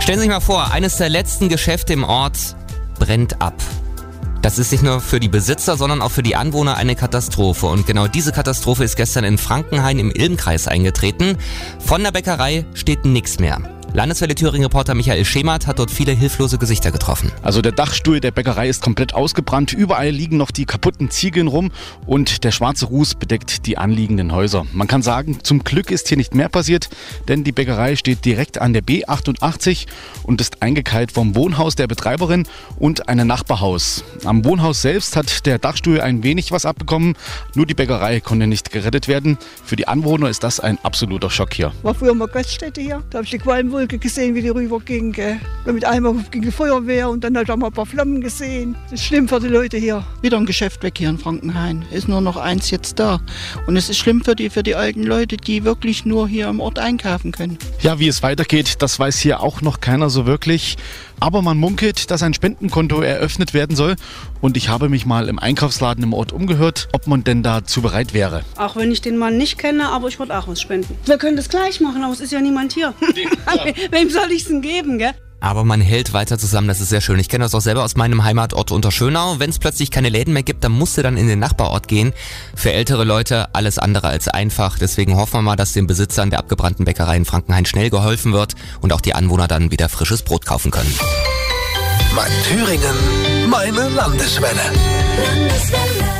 Stellen Sie sich mal vor, eines der letzten Geschäfte im Ort brennt ab. Das ist nicht nur für die Besitzer, sondern auch für die Anwohner eine Katastrophe. Und genau diese Katastrophe ist gestern in Frankenhain im Ilmkreis eingetreten. Von der Bäckerei steht nichts mehr. Landeswelle Thüringen-Reporter Michael Schemert hat dort viele hilflose Gesichter getroffen. Also der Dachstuhl der Bäckerei ist komplett ausgebrannt. Überall liegen noch die kaputten Ziegeln rum und der schwarze Ruß bedeckt die anliegenden Häuser. Man kann sagen, zum Glück ist hier nicht mehr passiert, denn die Bäckerei steht direkt an der B88 und ist eingekeilt vom Wohnhaus der Betreiberin und einem Nachbarhaus. Am Wohnhaus selbst hat der Dachstuhl ein wenig was abbekommen, nur die Bäckerei konnte nicht gerettet werden. Für die Anwohner ist das ein absoluter Schock hier. War früher mal Gaststätte hier, da habe ich die Qualm Wolke gesehen, wie die rüberging. Gell. Mit einmal ging die Feuerwehr und dann halt auch mal ein paar Flammen gesehen. Das ist schlimm für die Leute hier. Wieder ein Geschäft weg hier in Frankenhain. Ist nur noch eins jetzt da. Und es ist schlimm für die, für die alten Leute, die wirklich nur hier im Ort einkaufen können. Ja, wie es weitergeht, das weiß hier auch noch keiner so wirklich. Aber man munkelt, dass ein Spendenkonto eröffnet werden soll. Und ich habe mich mal im Einkaufsladen im Ort umgehört, ob man denn dazu bereit wäre. Auch wenn ich den Mann nicht kenne, aber ich würde auch was spenden. Wir können das gleich machen, aber es ist ja niemand hier. Wem soll ich es denn geben, gell? Aber man hält weiter zusammen, das ist sehr schön. Ich kenne das auch selber aus meinem Heimatort unter Schönau. Wenn es plötzlich keine Läden mehr gibt, dann musst du dann in den Nachbarort gehen. Für ältere Leute alles andere als einfach. Deswegen hoffen wir mal, dass den Besitzern der abgebrannten Bäckerei in Frankenhain schnell geholfen wird und auch die Anwohner dann wieder frisches Brot kaufen können. Mein Thüringen, meine Landeswelle. Landeswelle.